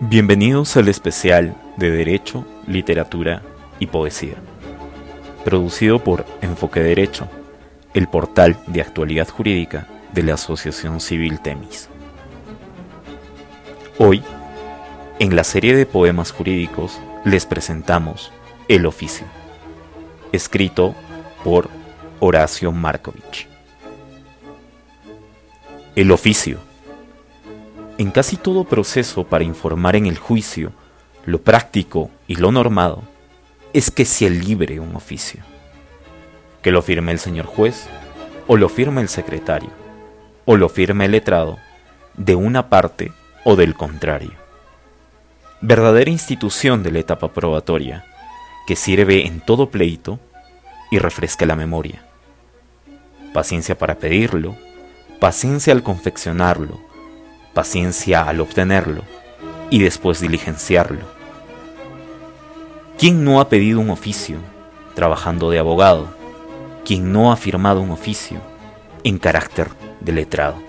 Bienvenidos al especial de Derecho, Literatura y Poesía, producido por Enfoque Derecho, el portal de actualidad jurídica de la Asociación Civil Temis. Hoy, en la serie de poemas jurídicos, les presentamos El oficio, escrito por Horacio Markovich. El oficio en casi todo proceso para informar en el juicio, lo práctico y lo normado es que se libre un oficio. Que lo firme el señor juez, o lo firme el secretario, o lo firme el letrado, de una parte o del contrario. Verdadera institución de la etapa probatoria, que sirve en todo pleito y refresca la memoria. Paciencia para pedirlo, paciencia al confeccionarlo, paciencia al obtenerlo y después diligenciarlo. ¿Quién no ha pedido un oficio trabajando de abogado? ¿Quién no ha firmado un oficio en carácter de letrado?